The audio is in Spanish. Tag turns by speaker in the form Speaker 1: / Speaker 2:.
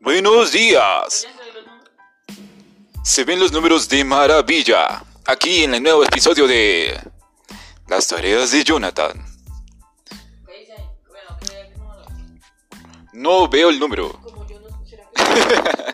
Speaker 1: Buenos días. Se ven los números de maravilla. Aquí en el nuevo episodio de Las tareas de Jonathan. No veo el número.